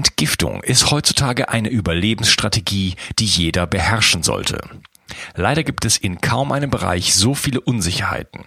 Entgiftung ist heutzutage eine Überlebensstrategie, die jeder beherrschen sollte. Leider gibt es in kaum einem Bereich so viele Unsicherheiten.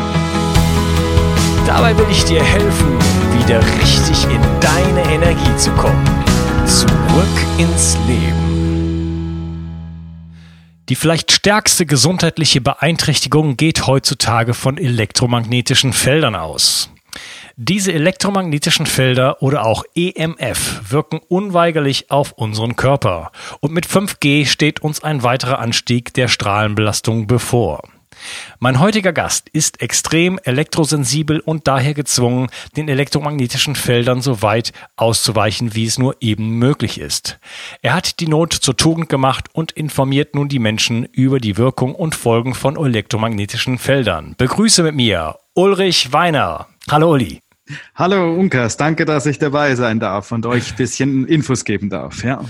Dabei will ich dir helfen, wieder richtig in deine Energie zu kommen. Zurück ins Leben. Die vielleicht stärkste gesundheitliche Beeinträchtigung geht heutzutage von elektromagnetischen Feldern aus. Diese elektromagnetischen Felder oder auch EMF wirken unweigerlich auf unseren Körper und mit 5G steht uns ein weiterer Anstieg der Strahlenbelastung bevor. Mein heutiger Gast ist extrem elektrosensibel und daher gezwungen, den elektromagnetischen Feldern so weit auszuweichen, wie es nur eben möglich ist. Er hat die Not zur Tugend gemacht und informiert nun die Menschen über die Wirkung und Folgen von elektromagnetischen Feldern. Begrüße mit mir Ulrich Weiner. Hallo Uli. Hallo Unkas, danke, dass ich dabei sein darf und euch ein bisschen Infos geben darf. Ja.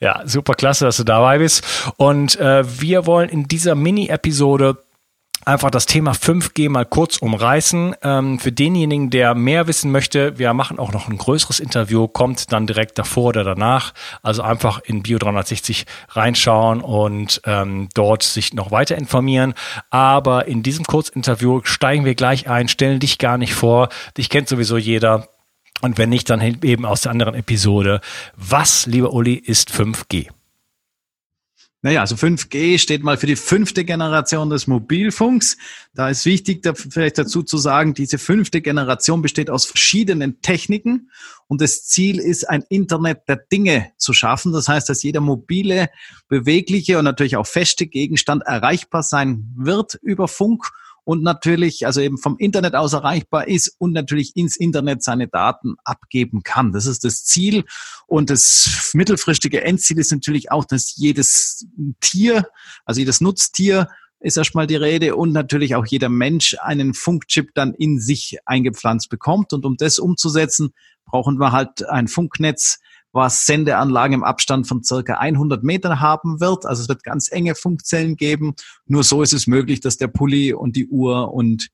Ja, super klasse, dass du dabei bist. Und äh, wir wollen in dieser Mini-Episode einfach das Thema 5G mal kurz umreißen. Ähm, für denjenigen, der mehr wissen möchte, wir machen auch noch ein größeres Interview, kommt dann direkt davor oder danach. Also einfach in Bio 360 reinschauen und ähm, dort sich noch weiter informieren. Aber in diesem Kurzinterview steigen wir gleich ein, stellen dich gar nicht vor. Dich kennt sowieso jeder. Und wenn nicht, dann eben aus der anderen Episode. Was, lieber Uli, ist 5G? Naja, also 5G steht mal für die fünfte Generation des Mobilfunks. Da ist wichtig, da vielleicht dazu zu sagen, diese fünfte Generation besteht aus verschiedenen Techniken und das Ziel ist, ein Internet der Dinge zu schaffen. Das heißt, dass jeder mobile, bewegliche und natürlich auch feste Gegenstand erreichbar sein wird über Funk und natürlich, also eben vom Internet aus erreichbar ist und natürlich ins Internet seine Daten abgeben kann. Das ist das Ziel. Und das mittelfristige Endziel ist natürlich auch, dass jedes Tier, also jedes Nutztier, ist erstmal die Rede und natürlich auch jeder Mensch einen Funkchip dann in sich eingepflanzt bekommt. Und um das umzusetzen, brauchen wir halt ein Funknetz, was Sendeanlagen im Abstand von circa 100 Metern haben wird. Also es wird ganz enge Funkzellen geben. Nur so ist es möglich, dass der Pulli und die Uhr und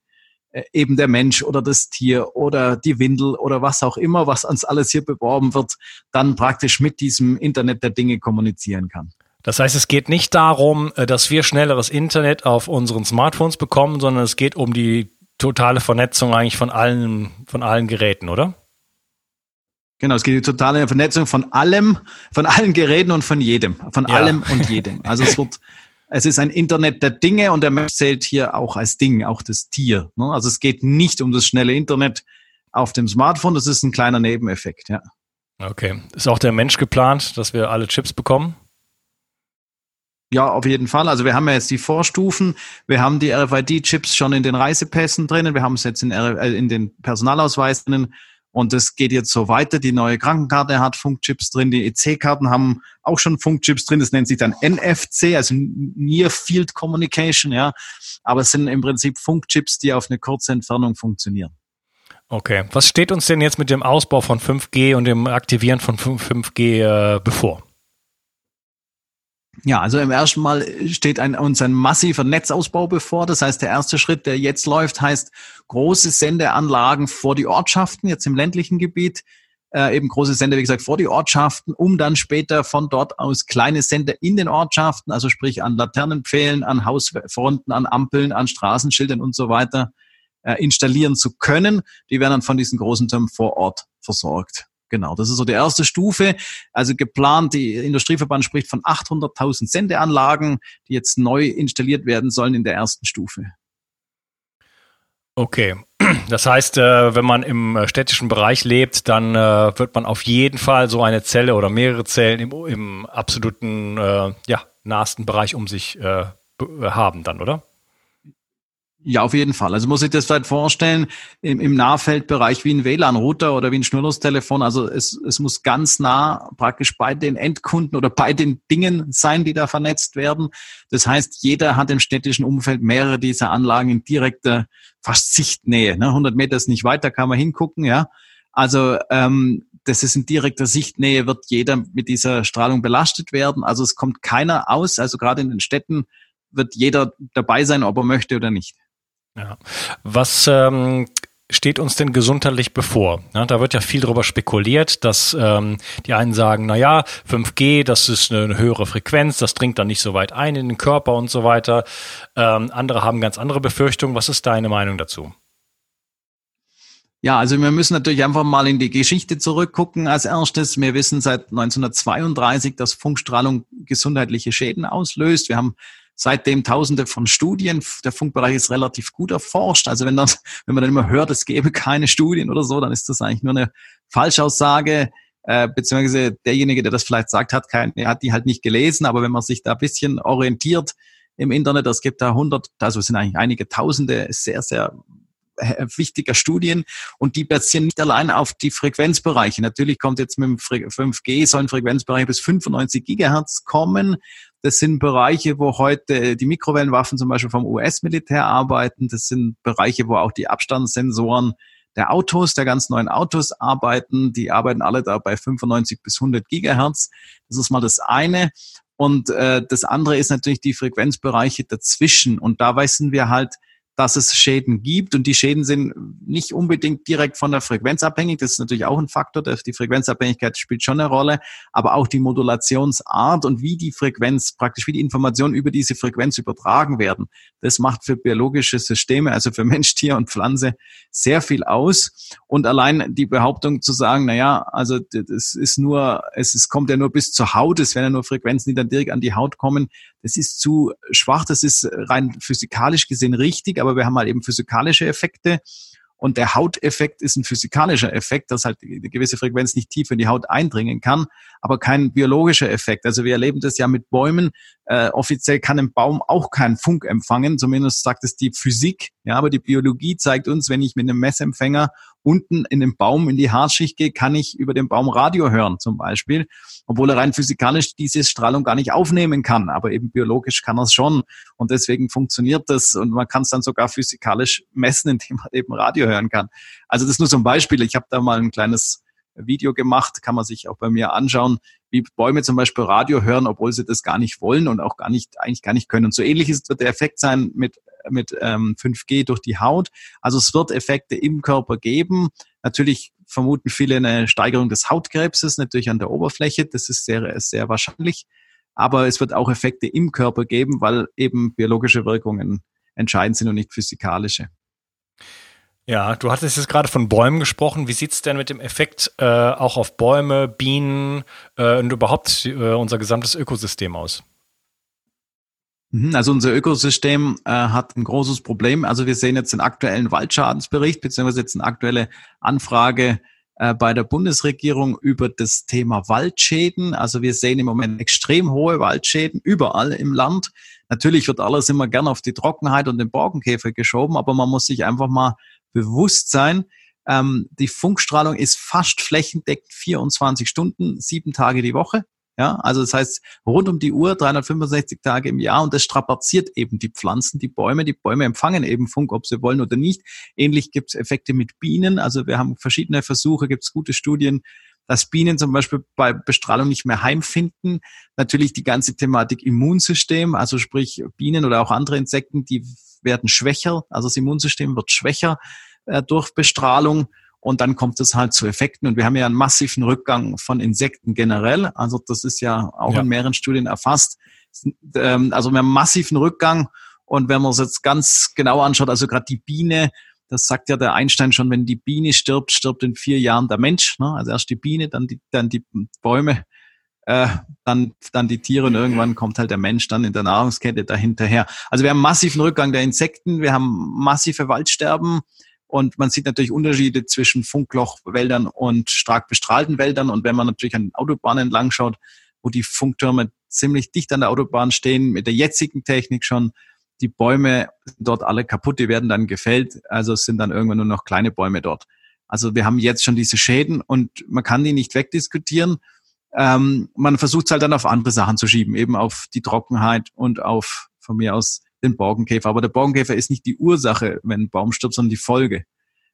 äh, eben der Mensch oder das Tier oder die Windel oder was auch immer, was uns alles hier beworben wird, dann praktisch mit diesem Internet der Dinge kommunizieren kann. Das heißt, es geht nicht darum, äh, dass wir schnelleres Internet auf unseren Smartphones bekommen, sondern es geht um die totale Vernetzung eigentlich von allen, von allen Geräten, oder? Genau, es geht die totale Vernetzung von allem, von allen Geräten und von jedem, von ja. allem und jedem. Also es wird, es ist ein Internet der Dinge und der Mensch zählt hier auch als Ding, auch das Tier. Ne? Also es geht nicht um das schnelle Internet auf dem Smartphone, das ist ein kleiner Nebeneffekt, ja. Okay. Ist auch der Mensch geplant, dass wir alle Chips bekommen? Ja, auf jeden Fall. Also wir haben ja jetzt die Vorstufen. Wir haben die RFID-Chips schon in den Reisepässen drinnen. Wir haben es jetzt in, äh, in den Personalausweisen drinnen. Und es geht jetzt so weiter. Die neue Krankenkarte hat Funkchips drin. Die EC-Karten haben auch schon Funkchips drin. Das nennt sich dann NFC, also Near Field Communication, ja. Aber es sind im Prinzip Funkchips, die auf eine kurze Entfernung funktionieren. Okay. Was steht uns denn jetzt mit dem Ausbau von 5G und dem Aktivieren von 5G äh, bevor? Ja, also im ersten Mal steht ein, uns ein massiver Netzausbau bevor. Das heißt, der erste Schritt, der jetzt läuft, heißt große Sendeanlagen vor die Ortschaften, jetzt im ländlichen Gebiet, äh, eben große Sender, wie gesagt, vor die Ortschaften, um dann später von dort aus kleine Sender in den Ortschaften, also sprich an Laternenpfählen, an Hausfronten, an Ampeln, an Straßenschildern und so weiter, äh, installieren zu können. Die werden dann von diesen großen Türmen vor Ort versorgt. Genau, das ist so die erste Stufe. Also geplant, die Industrieverband spricht von 800.000 Sendeanlagen, die jetzt neu installiert werden sollen in der ersten Stufe. Okay, das heißt, äh, wenn man im äh, städtischen Bereich lebt, dann äh, wird man auf jeden Fall so eine Zelle oder mehrere Zellen im, im absoluten, ja, nahesten Bereich um sich haben dann, oder? Ja, auf jeden Fall. Also muss ich das vielleicht vorstellen, im, im Nahfeldbereich wie ein WLAN-Router oder wie ein Schnurlostelefon. Also es, es muss ganz nah praktisch bei den Endkunden oder bei den Dingen sein, die da vernetzt werden. Das heißt, jeder hat im städtischen Umfeld mehrere dieser Anlagen in direkter, fast Sichtnähe. Ne? 100 Meter ist nicht weit, da kann man hingucken, ja. Also ähm, das ist in direkter Sichtnähe, wird jeder mit dieser Strahlung belastet werden. Also es kommt keiner aus. Also gerade in den Städten wird jeder dabei sein, ob er möchte oder nicht. Ja. Was ähm, steht uns denn gesundheitlich bevor? Ja, da wird ja viel darüber spekuliert, dass ähm, die einen sagen, na ja, 5G, das ist eine höhere Frequenz, das dringt dann nicht so weit ein in den Körper und so weiter. Ähm, andere haben ganz andere Befürchtungen. Was ist deine Meinung dazu? Ja, also wir müssen natürlich einfach mal in die Geschichte zurückgucken. Als erstes, wir wissen seit 1932, dass Funkstrahlung gesundheitliche Schäden auslöst. Wir haben seitdem tausende von Studien. Der Funkbereich ist relativ gut erforscht. Also wenn, das, wenn man dann immer hört, es gäbe keine Studien oder so, dann ist das eigentlich nur eine Falschaussage. Äh, beziehungsweise derjenige, der das vielleicht sagt, hat, kein, hat die halt nicht gelesen. Aber wenn man sich da ein bisschen orientiert im Internet, es gibt da hundert, also es sind eigentlich einige Tausende sehr, sehr äh, wichtiger Studien und die basieren nicht allein auf die Frequenzbereiche. Natürlich kommt jetzt mit dem 5G sollen Frequenzbereiche bis 95 Gigahertz kommen. Das sind Bereiche, wo heute die Mikrowellenwaffen zum Beispiel vom US-Militär arbeiten. Das sind Bereiche, wo auch die Abstandssensoren der Autos, der ganz neuen Autos arbeiten. Die arbeiten alle da bei 95 bis 100 Gigahertz. Das ist mal das eine. Und äh, das andere ist natürlich die Frequenzbereiche dazwischen. Und da wissen wir halt, dass es Schäden gibt und die Schäden sind nicht unbedingt direkt von der Frequenz abhängig. Das ist natürlich auch ein Faktor. Die Frequenzabhängigkeit spielt schon eine Rolle, aber auch die Modulationsart und wie die Frequenz, praktisch wie die Informationen über diese Frequenz übertragen werden. Das macht für biologische Systeme, also für Mensch, Tier und Pflanze sehr viel aus. Und allein die Behauptung zu sagen, na ja, also das ist nur, es ist, kommt ja nur bis zur Haut, es werden ja nur Frequenzen, die dann direkt an die Haut kommen, das ist zu schwach, das ist rein physikalisch gesehen richtig, aber wir haben halt eben physikalische Effekte. Und der Hauteffekt ist ein physikalischer Effekt, dass halt eine gewisse Frequenz nicht tief in die Haut eindringen kann, aber kein biologischer Effekt. Also wir erleben das ja mit Bäumen. Äh, offiziell kann ein Baum auch keinen Funk empfangen, zumindest sagt es die Physik. Ja, aber die Biologie zeigt uns, wenn ich mit einem Messempfänger unten in den Baum in die Haarschicht gehe, kann ich über den Baum Radio hören zum Beispiel, obwohl er rein physikalisch diese Strahlung gar nicht aufnehmen kann, aber eben biologisch kann er es schon und deswegen funktioniert das und man kann es dann sogar physikalisch messen, indem man eben Radio hören kann. Also das ist nur so ein Beispiel. Ich habe da mal ein kleines Video gemacht, kann man sich auch bei mir anschauen, wie Bäume zum Beispiel Radio hören, obwohl sie das gar nicht wollen und auch gar nicht, eigentlich gar nicht können. Und so ähnlich wird der Effekt sein mit, mit ähm, 5G durch die Haut. Also es wird Effekte im Körper geben. Natürlich vermuten viele eine Steigerung des Hautkrebses, natürlich an der Oberfläche. Das ist sehr, sehr wahrscheinlich. Aber es wird auch Effekte im Körper geben, weil eben biologische Wirkungen entscheidend sind und nicht physikalische. Ja, du hattest jetzt gerade von Bäumen gesprochen. Wie sieht's denn mit dem Effekt äh, auch auf Bäume, Bienen äh, und überhaupt äh, unser gesamtes Ökosystem aus? Mhm, also unser Ökosystem äh, hat ein großes Problem. Also wir sehen jetzt den aktuellen Waldschadensbericht, beziehungsweise jetzt eine aktuelle Anfrage bei der Bundesregierung über das Thema Waldschäden. Also wir sehen im Moment extrem hohe Waldschäden überall im Land. Natürlich wird alles immer gern auf die Trockenheit und den Borkenkäfer geschoben, aber man muss sich einfach mal Bewusstsein. Ähm, die Funkstrahlung ist fast flächendeckend 24 Stunden, sieben Tage die Woche. Ja, also das heißt rund um die Uhr, 365 Tage im Jahr und das strapaziert eben die Pflanzen, die Bäume. Die Bäume empfangen eben Funk, ob sie wollen oder nicht. Ähnlich gibt es Effekte mit Bienen. Also wir haben verschiedene Versuche, gibt es gute Studien, dass Bienen zum Beispiel bei Bestrahlung nicht mehr heimfinden. Natürlich die ganze Thematik Immunsystem, also sprich Bienen oder auch andere Insekten, die werden schwächer, also das Immunsystem wird schwächer äh, durch Bestrahlung und dann kommt es halt zu Effekten und wir haben ja einen massiven Rückgang von Insekten generell, also das ist ja auch ja. in mehreren Studien erfasst. Ähm, also wir haben einen massiven Rückgang und wenn man es jetzt ganz genau anschaut, also gerade die Biene, Das sagt ja der Einstein schon, wenn die Biene stirbt, stirbt in vier Jahren der Mensch. Ne? Also erst die Biene, dann die, dann die Bäume, äh, dann, dann die Tiere und irgendwann kommt halt der Mensch dann in der Nahrungskette dahinterher. Also wir haben massiven Rückgang der Insekten, wir haben massive Waldsterben und man sieht natürlich Unterschiede zwischen Funklochwäldern und stark bestrahlten Wäldern. Und wenn man natürlich an Autobahnen entlang schaut, wo die Funktürme ziemlich dicht an der Autobahn stehen, mit der jetzigen Technik schon, die Bäume dort alle kaputt, die werden dann gefällt, also es sind dann irgendwann nur noch kleine Bäume dort. Also wir haben jetzt schon diese Schäden und man kann die nicht wegdiskutieren. Ähm, man versucht es halt dann auf andere Sachen zu schieben, eben auf die Trockenheit und auf von mir aus den Borkenkäfer. Aber der Borkenkäfer ist nicht die Ursache, wenn ein Baum stirbt, sondern die Folge.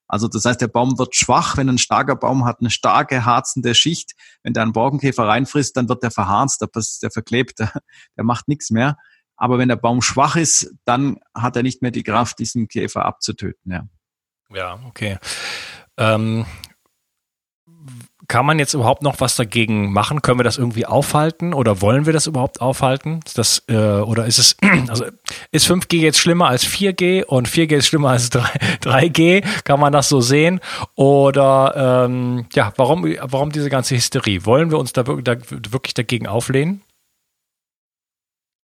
Also das heißt, der Baum wird schwach, wenn ein starker Baum hat eine starke harzende Schicht. Wenn der einen Borkenkäfer reinfrisst, dann wird der verharzt, der verklebt, der, der macht nichts mehr. Aber wenn der Baum schwach ist, dann hat er nicht mehr die Kraft, diesen Käfer abzutöten. Ja, ja okay. Ähm, kann man jetzt überhaupt noch was dagegen machen? Können wir das irgendwie aufhalten oder wollen wir das überhaupt aufhalten? Das, äh, oder ist es, also ist 5G jetzt schlimmer als 4G und 4G ist schlimmer als 3, 3G? Kann man das so sehen? Oder ähm, ja, warum, warum diese ganze Hysterie? Wollen wir uns da, da wirklich dagegen auflehnen?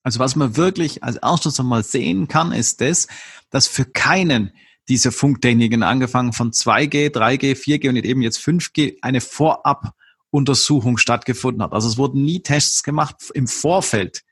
Also was man wirklich als erstes einmal sehen kann, ist das, dass für keinen diese Funktechniken, angefangen von 2G, 3G, 4G und eben jetzt 5G, eine Vorabuntersuchung stattgefunden hat. Also es wurden nie Tests gemacht im Vorfeld.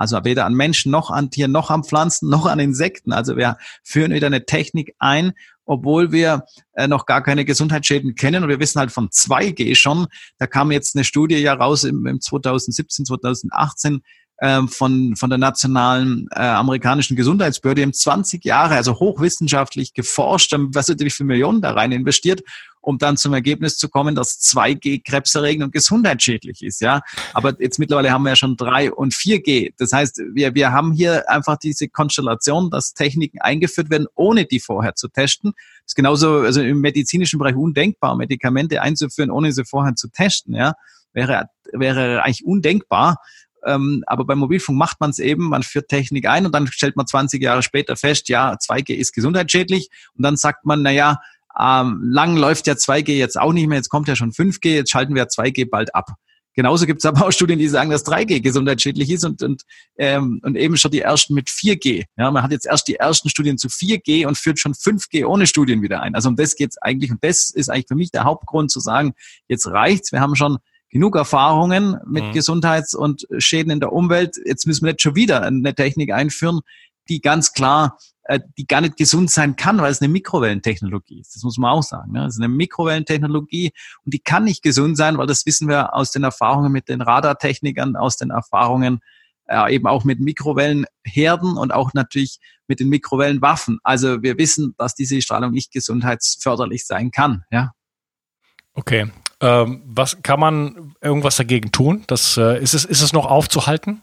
Also weder an Menschen noch an Tieren noch an Pflanzen noch an Insekten. Also wir führen wieder eine Technik ein, obwohl wir äh, noch gar keine Gesundheitsschäden kennen. Und wir wissen halt von 2G schon. Da kam jetzt eine Studie ja raus im, im 2017, 2018, ähm, von, von der nationalen äh, amerikanischen Gesundheitsbehörde. Die haben 20 Jahre, also hochwissenschaftlich geforscht, haben was natürlich für Millionen da rein investiert, um dann zum Ergebnis zu kommen, dass 2G krebserregend und gesundheitsschädlich ist. Ja, aber jetzt mittlerweile haben wir ja schon 3 und 4G. Das heißt, wir, wir haben hier einfach diese Konstellation, dass Techniken eingeführt werden, ohne die vorher zu testen. Das ist genauso also im medizinischen Bereich undenkbar, Medikamente einzuführen, ohne sie vorher zu testen. Ja, wäre wäre eigentlich undenkbar. Ähm, aber beim Mobilfunk macht man es eben, man führt Technik ein und dann stellt man 20 Jahre später fest, ja, 2G ist gesundheitsschädlich. Und dann sagt man, na ja, ähm, lang läuft ja 2G jetzt auch nicht mehr, jetzt kommt ja schon 5G, jetzt schalten wir 2G bald ab. Genauso gibt es aber auch Studien, die sagen, dass 3G gesundheitsschädlich ist und, und, ähm, und eben schon die ersten mit 4G. Ja, man hat jetzt erst die ersten Studien zu 4G und führt schon 5G ohne Studien wieder ein. Also um das geht's eigentlich und das ist eigentlich für mich der Hauptgrund zu sagen, jetzt reicht's. Wir haben schon genug Erfahrungen mit mhm. Gesundheits- und Schäden in der Umwelt. Jetzt müssen wir nicht schon wieder eine Technik einführen, die ganz klar, äh, die gar nicht gesund sein kann, weil es eine Mikrowellentechnologie ist. Das muss man auch sagen. Ne? Es ist eine Mikrowellentechnologie und die kann nicht gesund sein, weil das wissen wir aus den Erfahrungen mit den Radartechnikern, aus den Erfahrungen äh, eben auch mit Mikrowellenherden und auch natürlich mit den Mikrowellenwaffen. Also wir wissen, dass diese Strahlung nicht gesundheitsförderlich sein kann. Ja. Okay, ähm, was kann man irgendwas dagegen tun? Das, äh, ist, es, ist es noch aufzuhalten?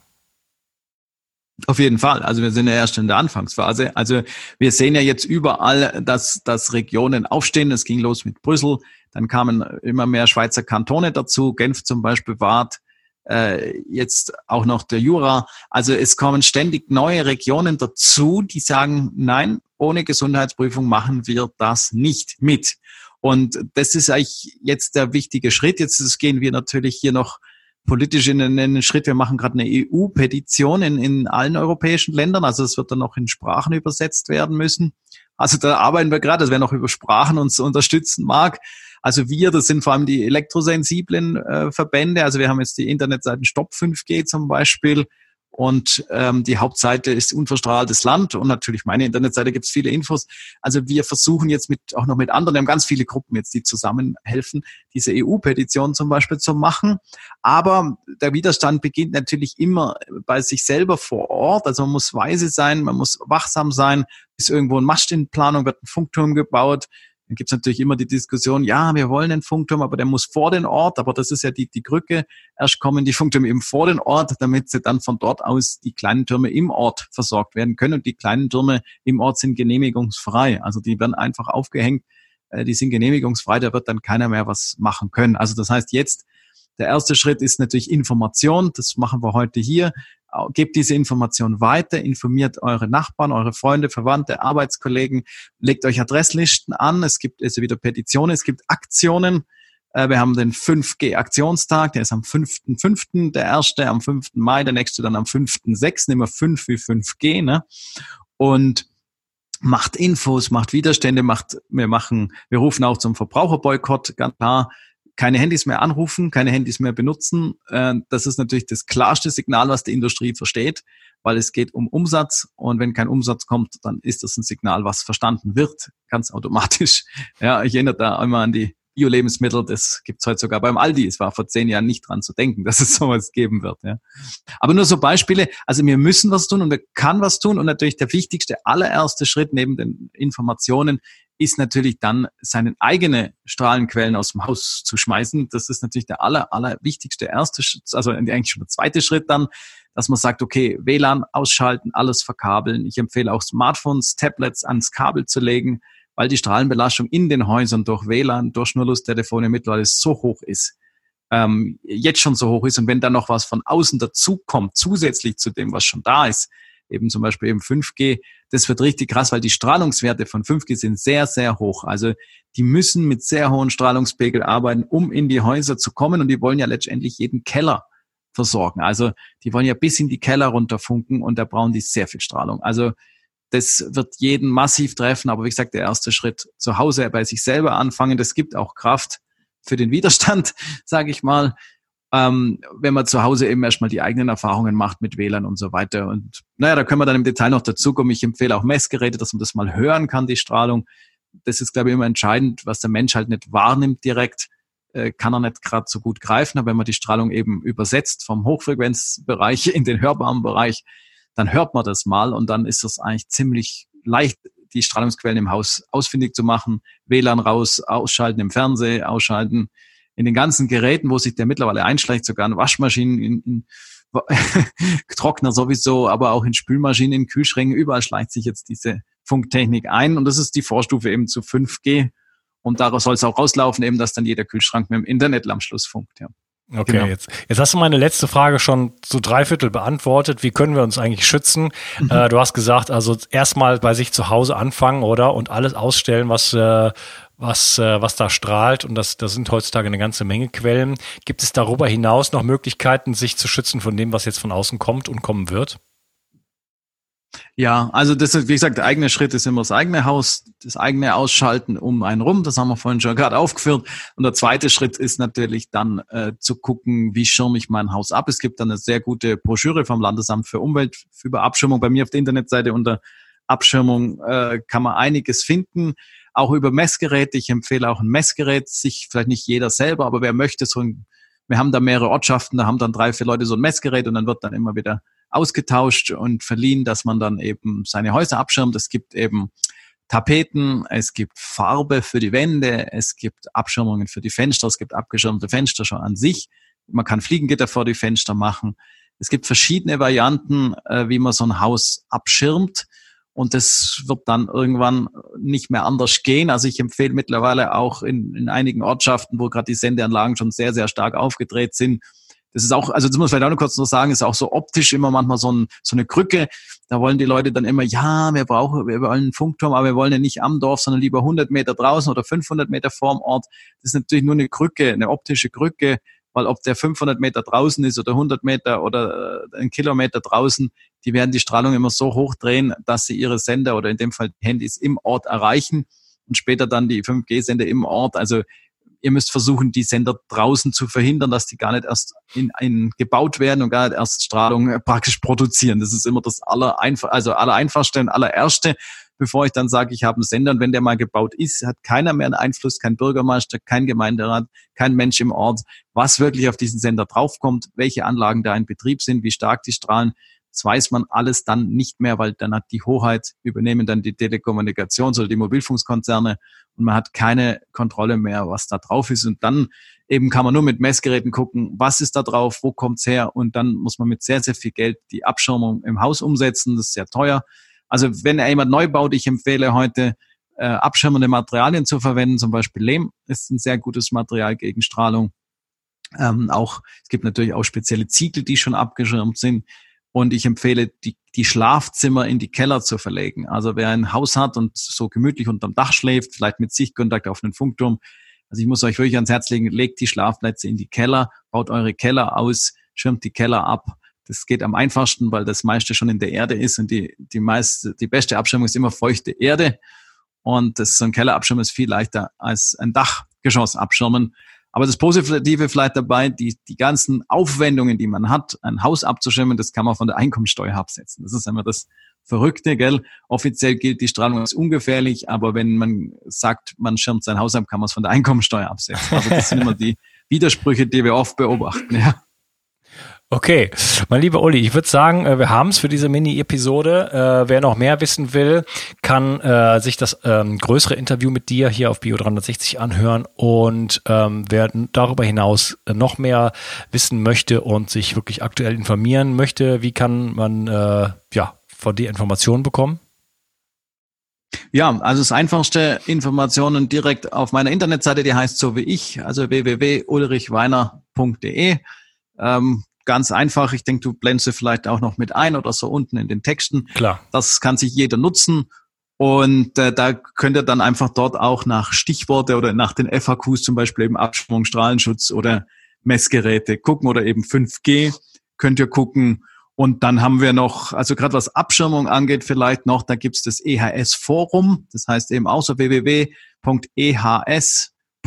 Auf jeden Fall. Also wir sind ja erst in der Anfangsphase. Also wir sehen ja jetzt überall, dass, dass Regionen aufstehen. Es ging los mit Brüssel. Dann kamen immer mehr Schweizer Kantone dazu. Genf zum Beispiel, Waadt, äh, jetzt auch noch der Jura. Also es kommen ständig neue Regionen dazu, die sagen, nein, ohne Gesundheitsprüfung machen wir das nicht mit. Und das ist eigentlich jetzt der wichtige Schritt. Jetzt gehen wir natürlich hier noch politisch in einen Schritt. Wir machen gerade eine EU-Petition in, in allen europäischen Ländern. Also es wird dann noch in Sprachen übersetzt werden müssen. Also da arbeiten wir gerade, dass wer noch über Sprachen uns unterstützen mag. Also wir, das sind vor allem die elektrosensiblen äh, Verbände. Also wir haben jetzt die Internetseiten Stop 5G zum Beispiel und ähm, die Hauptseite ist unverstrahltes Land und natürlich meine Internetseite gibt es viele Infos. Also wir versuchen jetzt mit auch noch mit anderen, wir haben ganz viele Gruppen jetzt, die zusammenhelfen, diese EU-Petition zum Beispiel zu machen. Aber der Widerstand beginnt natürlich immer bei sich selber vor Ort. Also man muss weise sein, man muss wachsam sein. Ist irgendwo ein Mast in Planung, wird ein Funkturm gebaut. Dann gibt es natürlich immer die Diskussion, ja, wir wollen einen Funkturm, aber der muss vor den Ort, aber das ist ja die, die Krücke. Erst kommen die Funktürme eben vor den Ort, damit sie dann von dort aus die kleinen Türme im Ort versorgt werden können. Und die kleinen Türme im Ort sind genehmigungsfrei. Also die werden einfach aufgehängt, äh, die sind genehmigungsfrei, da wird dann keiner mehr was machen können. Also das heißt jetzt, der erste Schritt ist natürlich Information. Das machen wir heute hier. Gebt diese Information weiter, informiert eure Nachbarn, eure Freunde, Verwandte, Arbeitskollegen, legt euch Adresslisten an. Es gibt also wieder Petitionen, es gibt Aktionen. Äh, wir haben den 5G-Aktionstag, der ist am 5.5., der erste am 5. Mai, der nächste dann am 5.6., immer 5 wie 5G. Ne? Und macht Infos, macht Widerstände, macht, wir machen, wir rufen auch zum Verbraucherboykott, ganz klar, keine Handys mehr anrufen, keine Handys mehr benutzen. Äh, das ist natürlich das klarste Signal, was die Industrie versteht, weil es geht um Umsatz und wenn kein Umsatz kommt, dann ist das ein Signal, was verstanden wird, ganz automatisch. Ja, ich erinnere da immer an die Bio-Lebensmittel, das gibt's heute sogar beim Aldi. Es war vor zehn Jahren nicht dran zu denken, dass es sowas geben wird. Ja. Aber nur so Beispiele. Also wir müssen was tun und wir kann was tun. Und natürlich der wichtigste, allererste Schritt neben den Informationen ist natürlich dann seine eigene Strahlenquellen aus dem Haus zu schmeißen. Das ist natürlich der aller, aller wichtigste erste, also eigentlich schon der zweite Schritt dann, dass man sagt, okay, WLAN ausschalten, alles verkabeln. Ich empfehle auch Smartphones, Tablets ans Kabel zu legen, weil die Strahlenbelastung in den Häusern durch WLAN, durch Schnurlustelefone mittlerweile so hoch ist, ähm, jetzt schon so hoch ist. Und wenn dann noch was von außen dazukommt, zusätzlich zu dem, was schon da ist, eben zum Beispiel eben 5G, das wird richtig krass, weil die Strahlungswerte von 5G sind sehr, sehr hoch. Also die müssen mit sehr hohen Strahlungspegel arbeiten, um in die Häuser zu kommen. Und die wollen ja letztendlich jeden Keller versorgen. Also die wollen ja bis in die Keller runterfunken und da brauchen die sehr viel Strahlung. Also das wird jeden massiv treffen, aber wie gesagt, der erste Schritt zu Hause bei sich selber anfangen, das gibt auch Kraft für den Widerstand, sage ich mal, ähm, wenn man zu Hause eben erstmal die eigenen Erfahrungen macht mit WLAN und so weiter. Und naja, da können wir dann im Detail noch dazu kommen. Ich empfehle auch Messgeräte, dass man das mal hören kann, die Strahlung. Das ist, glaube ich, immer entscheidend, was der Mensch halt nicht wahrnimmt direkt, äh, kann er nicht gerade so gut greifen. Aber wenn man die Strahlung eben übersetzt vom Hochfrequenzbereich in den hörbaren Bereich, dann hört man das mal und dann ist es eigentlich ziemlich leicht, die Strahlungsquellen im Haus ausfindig zu machen, WLAN raus, ausschalten im Fernsehen, ausschalten in den ganzen Geräten, wo sich der mittlerweile einschleicht, sogar in Waschmaschinen, in, in Trockner sowieso, aber auch in Spülmaschinen, in Kühlschränken, überall schleicht sich jetzt diese Funktechnik ein und das ist die Vorstufe eben zu 5G und daraus soll es auch rauslaufen, eben, dass dann jeder Kühlschrank mit dem Internet am Schluss funkt, ja. Okay, genau. jetzt, jetzt hast du meine letzte Frage schon zu drei Viertel beantwortet. Wie können wir uns eigentlich schützen? Mhm. Äh, du hast gesagt, also erstmal bei sich zu Hause anfangen, oder? Und alles ausstellen, was, äh, was, äh, was da strahlt. Und das, das sind heutzutage eine ganze Menge Quellen. Gibt es darüber hinaus noch Möglichkeiten, sich zu schützen von dem, was jetzt von außen kommt und kommen wird? Ja, also das ist, wie gesagt, der eigene Schritt ist immer das eigene Haus, das eigene Ausschalten um einen rum, das haben wir vorhin schon gerade aufgeführt. Und der zweite Schritt ist natürlich dann äh, zu gucken, wie schirme ich mein Haus ab. Es gibt dann eine sehr gute Broschüre vom Landesamt für Umwelt über Abschirmung. Bei mir auf der Internetseite unter Abschirmung äh, kann man einiges finden, auch über Messgeräte. Ich empfehle auch ein Messgerät, sich vielleicht nicht jeder selber, aber wer möchte so ein, wir haben da mehrere Ortschaften, da haben dann drei, vier Leute so ein Messgerät und dann wird dann immer wieder ausgetauscht und verliehen, dass man dann eben seine Häuser abschirmt. Es gibt eben Tapeten, es gibt Farbe für die Wände, es gibt Abschirmungen für die Fenster, es gibt abgeschirmte Fenster schon an sich. Man kann Fliegengitter vor die Fenster machen. Es gibt verschiedene Varianten, äh, wie man so ein Haus abschirmt. Und das wird dann irgendwann nicht mehr anders gehen. Also ich empfehle mittlerweile auch in, in einigen Ortschaften, wo gerade die Sendeanlagen schon sehr, sehr stark aufgedreht sind, das ist auch, also das muss ich vielleicht auch noch kurz noch sagen, ist auch so optisch immer manchmal so, ein, so eine Krücke. Da wollen die Leute dann immer, ja, wir brauchen, wir wollen einen Funkturm, aber wir wollen ja nicht am Dorf, sondern lieber 100 Meter draußen oder 500 Meter vorm Ort. Das ist natürlich nur eine Krücke, eine optische Krücke, weil ob der 500 Meter draußen ist oder 100 Meter oder äh, ein Kilometer draußen, die werden die Strahlung immer so hochdrehen, dass sie ihre Sender oder in dem Fall Handys im Ort erreichen und später dann die 5G-Sender im Ort. Also ihr müsst versuchen, die Sender draußen zu verhindern, dass die gar nicht erst in, in gebaut werden und gar nicht erst Strahlung äh, praktisch produzieren. Das ist immer das aller also aller einfachste und allererste, bevor ich dann sage, ich habe einen Sender und wenn der mal gebaut ist, hat keiner mehr einen Einfluss, kein Bürgermeister, kein Gemeinderat, kein Mensch im Ort, was wirklich auf diesen Sender draufkommt, welche Anlagen da in Betrieb sind, wie stark die strahlen. Das weiß man alles dann nicht mehr, weil dann hat die Hoheit übernehmen dann die Telekommunikations- oder die Mobilfunkkonzerne und man hat keine Kontrolle mehr, was da drauf ist. Und dann eben kann man nur mit Messgeräten gucken, was ist da drauf, wo kommt's her und dann muss man mit sehr, sehr viel Geld die Abschirmung im Haus umsetzen. Das ist sehr teuer. Also wenn jemand neu baut, ich empfehle heute, äh, abschirmende Materialien zu verwenden, zum Beispiel Lehm ist ein sehr gutes Material gegen Strahlung. Ähm, auch es gibt natürlich auch spezielle Ziegel, die schon abgeschirmt sind. Und ich empfehle, die, die Schlafzimmer in die Keller zu verlegen. Also wer ein Haus hat und so gemütlich unterm Dach schläft, vielleicht mit Sichtkontakt auf einen Funkturm, also ich muss euch wirklich ans Herz legen, legt die Schlafplätze in die Keller, baut eure Keller aus, schirmt die Keller ab. Das geht am einfachsten, weil das meiste schon in der Erde ist und die, die meiste, die beste Abschirmung ist immer feuchte Erde. Und das, so ein Kellerabschirm ist viel leichter als ein Dachgeschoss abschirmen. Aber das Positive vielleicht dabei, die, die ganzen Aufwendungen, die man hat, ein Haus abzuschirmen, das kann man von der Einkommensteuer absetzen. Das ist immer das Verrückte, gell? Offiziell gilt die Strahlung als ungefährlich, aber wenn man sagt, man schirmt sein Haus ab, kann man es von der Einkommensteuer absetzen. Also das sind immer die Widersprüche, die wir oft beobachten, ja. Okay, mein lieber Uli, ich würde sagen, äh, wir haben es für diese Mini-Episode. Äh, wer noch mehr wissen will, kann äh, sich das ähm, größere Interview mit dir hier auf Bio 360 anhören. Und ähm, wer darüber hinaus noch mehr wissen möchte und sich wirklich aktuell informieren möchte, wie kann man äh, ja von dir Informationen bekommen? Ja, also das einfachste Informationen direkt auf meiner Internetseite, die heißt so wie ich, also www.ulrichweiner.de. Ähm, ganz einfach. Ich denke, du blendest vielleicht auch noch mit ein oder so unten in den Texten. Klar. Das kann sich jeder nutzen. Und äh, da könnt ihr dann einfach dort auch nach Stichworte oder nach den FAQs zum Beispiel eben Absprung, Strahlenschutz oder Messgeräte gucken oder eben 5G könnt ihr gucken. Und dann haben wir noch, also gerade was Abschirmung angeht, vielleicht noch, da gibt's das EHS-Forum. Das heißt eben außer www.ehs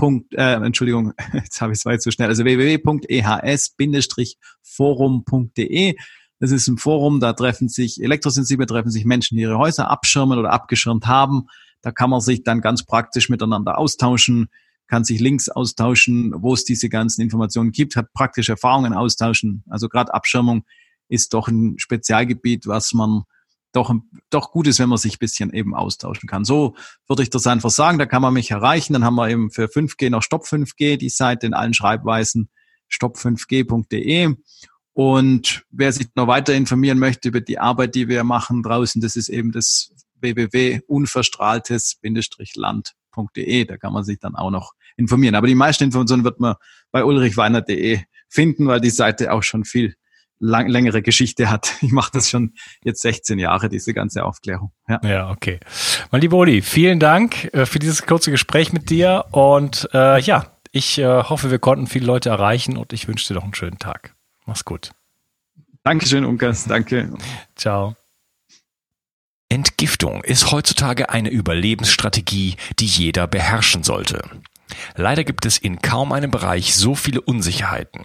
Punkt, äh, Entschuldigung, jetzt habe ich es weit zu schnell, also www.ehs-forum.de. Das ist ein Forum, da treffen sich Elektrosensible, treffen sich Menschen, die ihre Häuser abschirmen oder abgeschirmt haben. Da kann man sich dann ganz praktisch miteinander austauschen, kann sich Links austauschen, wo es diese ganzen Informationen gibt, hat praktische Erfahrungen austauschen. Also gerade Abschirmung ist doch ein Spezialgebiet, was man doch, doch gut ist, wenn man sich bisschen eben austauschen kann. So würde ich das einfach sagen. Da kann man mich erreichen. Dann haben wir eben für 5G noch Stopp 5G, die Seite in allen Schreibweisen stopp5g.de. Und wer sich noch weiter informieren möchte über die Arbeit, die wir machen draußen, das ist eben das www.unverstrahltes-land.de. Da kann man sich dann auch noch informieren. Aber die meisten Informationen wird man bei ulrichweiner.de finden, weil die Seite auch schon viel lang, längere Geschichte hat. Ich mache das schon jetzt 16 Jahre, diese ganze Aufklärung. Ja, ja okay. Mein lieber Uli, vielen Dank äh, für dieses kurze Gespräch mit dir und äh, ja, ich äh, hoffe, wir konnten viele Leute erreichen und ich wünsche dir noch einen schönen Tag. Mach's gut. Dankeschön, Unkas. Danke. Ciao. Entgiftung ist heutzutage eine Überlebensstrategie, die jeder beherrschen sollte. Leider gibt es in kaum einem Bereich so viele Unsicherheiten.